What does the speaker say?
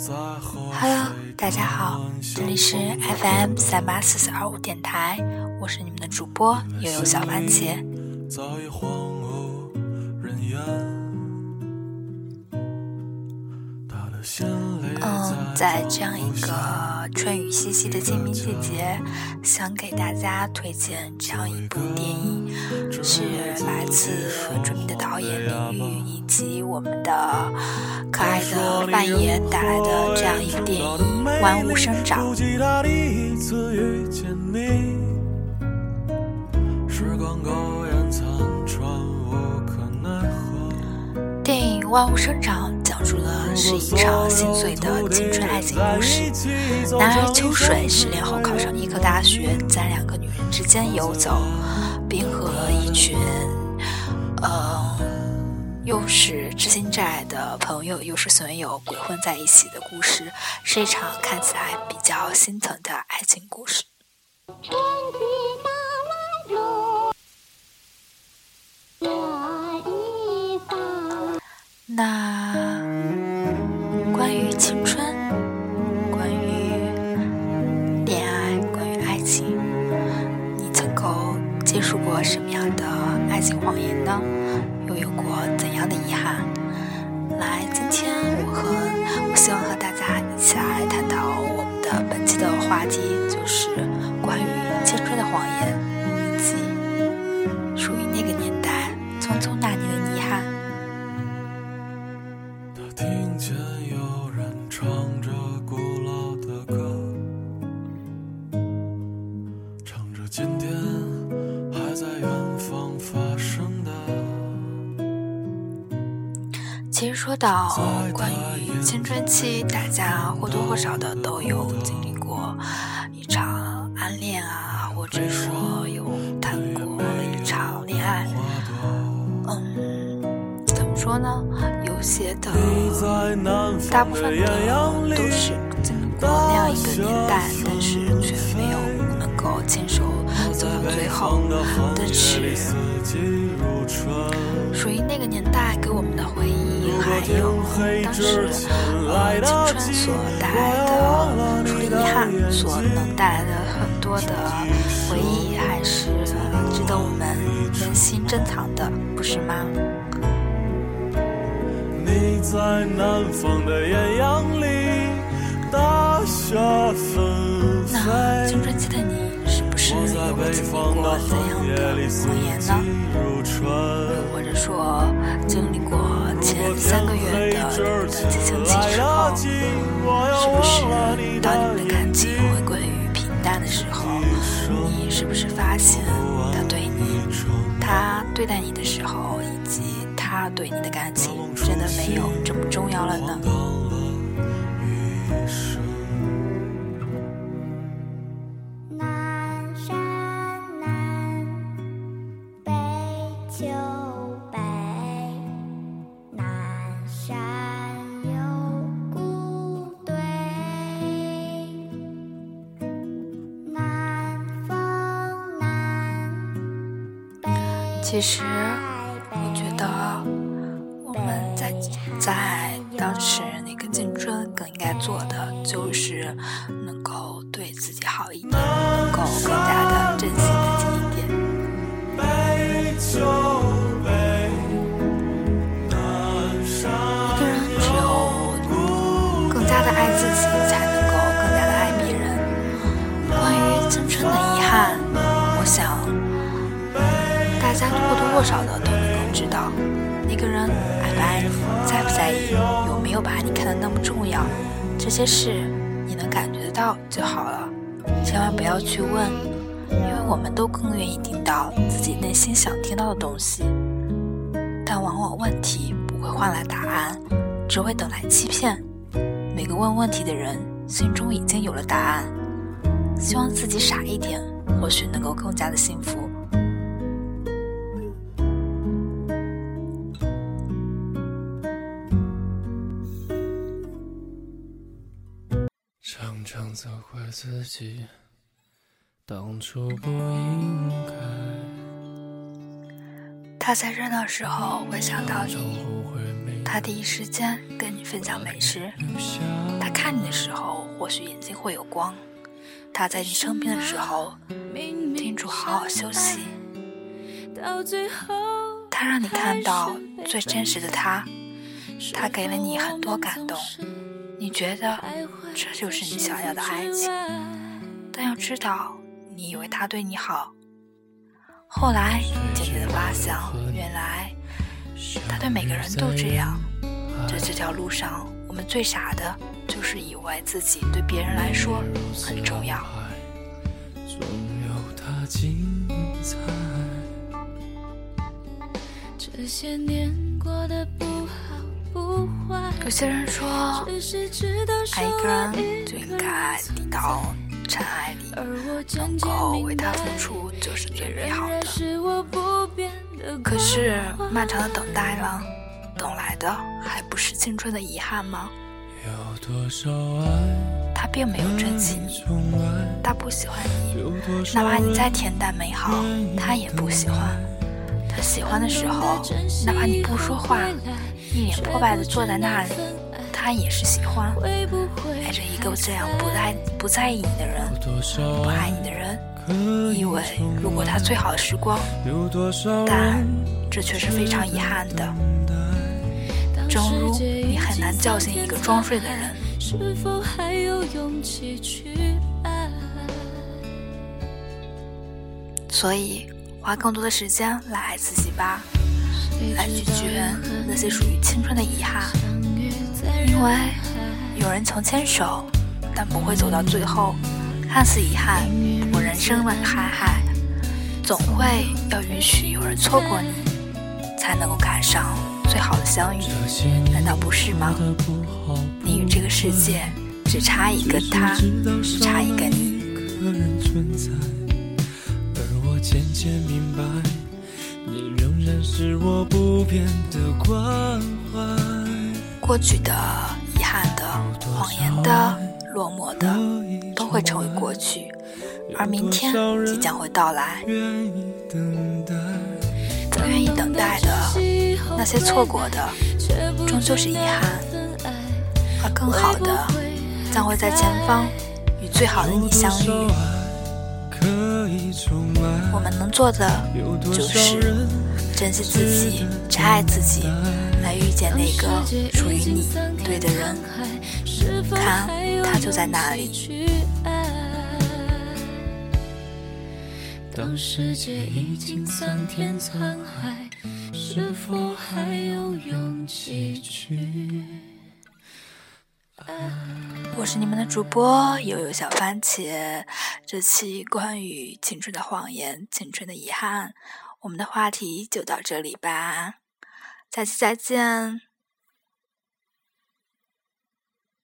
Hello，大家好，这里是 FM 三八四四二五电台，我是你们的主播悠悠小番茄。嗯，在这样一个春雨淅淅的清明季节，想给大家推荐这样一部电影，是来自著名的导演李玉以及我们的可爱的范爷带来的这样一部电影《万物生长》。电影《万物生长》。讲述的是一场心碎的青春爱情故事。男儿秋水失恋后考上医科大学，在两个女人之间游走，并和一群，呃，又是知心债的朋友，又是损友鬼混在一起的故事，是一场看起来比较心疼的爱情故事。那的爱情谎言呢？又有过怎样的遗憾？来，今天我和我希望和大家一起来探讨我们的本期的话题，到关于青春期，大家或多或少的都有经历过一场暗恋啊，或者说有谈过一场恋爱。嗯，怎么说呢？有些的，大部分的都是经历过那样一个年代，但是却没有能够牵手走到最后。但是，属于那个年代给我们的回忆。还有当时呃青春所带来的，除了遗憾，所能带来的很多的回忆，还是值得我们用心珍藏的，不是吗？那青春期的你，是不是有经历过怎样的谎言呢？又或者说经历过？三个月的的激情期之后，是不是当你们的感情回归于平淡的时候，你是不是发现他对你，他对待你的时候，以及他对你的感情，真的没有这么重要了呢？其实，我觉得我们在在当时那个青春更应该做的，就是能够对自己好一点，能够更加的珍惜多少的都能够知道，那个人爱不爱你，在不在意，有没有把你看得那么重要，这些事你能感觉得到就好了。千万不要去问，因为我们都更愿意听到自己内心想听到的东西。但往往问题不会换来答案，只会等来欺骗。每个问问题的人心中已经有了答案。希望自己傻一点，或许能够更加的幸福。常常责怪自己，当初不应该。他在热闹时候会想到你，他第一时间跟你分享美食，他看你的时候或许眼睛会有光。他在你生病的时候，叮嘱好好休息。他让你看到最真实的他，他给了你很多感动。你觉得这就是你想要的爱情，但要知道，你以为他对你好，后来渐渐的发现，原来他对每个人都这样。在这条路上，我们最傻的。就是以为自己对别人来说很重要。有些人说，爱一个人就应该抵到尘埃里，能够为他付出就是最美好的。可是漫长的等待了，等来的还不是青春的遗憾吗？他并没有珍惜你，他不喜欢你，哪怕你再恬淡美好，他也不喜欢。他喜欢的时候，哪怕你不说话，一脸破败的坐在那里，他也是喜欢。爱着一个这样不在不在意你的人，不爱你的人，以为路过他最好的时光，但这却是非常遗憾的。正如你很难叫醒一个装睡的人，所以花更多的时间来爱自己吧，来拒绝那些属于青春的遗憾。因为有人曾牵手，但不会走到最后，看似遗憾，不过人生的海海，总会要允许有人错过你，才能够赶上。最好的相遇，难道不是吗？你与这个世界只差一个他，只差一个你。过去的、遗憾的、谎言的、落寞的，都会成为过去，而明天即将会到来。不愿意等待的。那些错过的，终究是遗憾，而更好的，将会在前方与最好的你相遇。我们能做的，就是珍惜自己，只爱自己，来遇见那个属于你对的人。看，他就在那里。当世界已经桑田沧海。是否还有勇气去我是你们的主播悠悠小番茄，这期关于青春的谎言、青春的遗憾，我们的话题就到这里吧，下期再见。